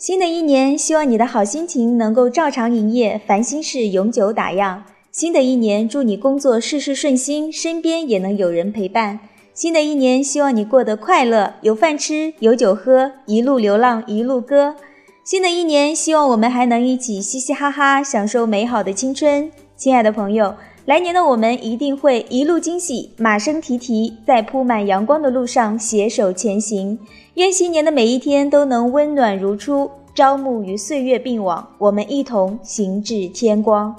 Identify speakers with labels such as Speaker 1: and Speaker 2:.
Speaker 1: 新的一年，希望你的好心情能够照常营业，烦心事永久打烊。新的一年，祝你工作事事顺心，身边也能有人陪伴。新的一年，希望你过得快乐，有饭吃，有酒喝，一路流浪一路歌。新的一年，希望我们还能一起嘻嘻哈哈，享受美好的青春。亲爱的朋友，来年的我们一定会一路惊喜，马声蹄蹄，在铺满阳光的路上携手前行。愿新年的每一天都能温暖如初，朝暮与岁月并往，我们一同行至天光。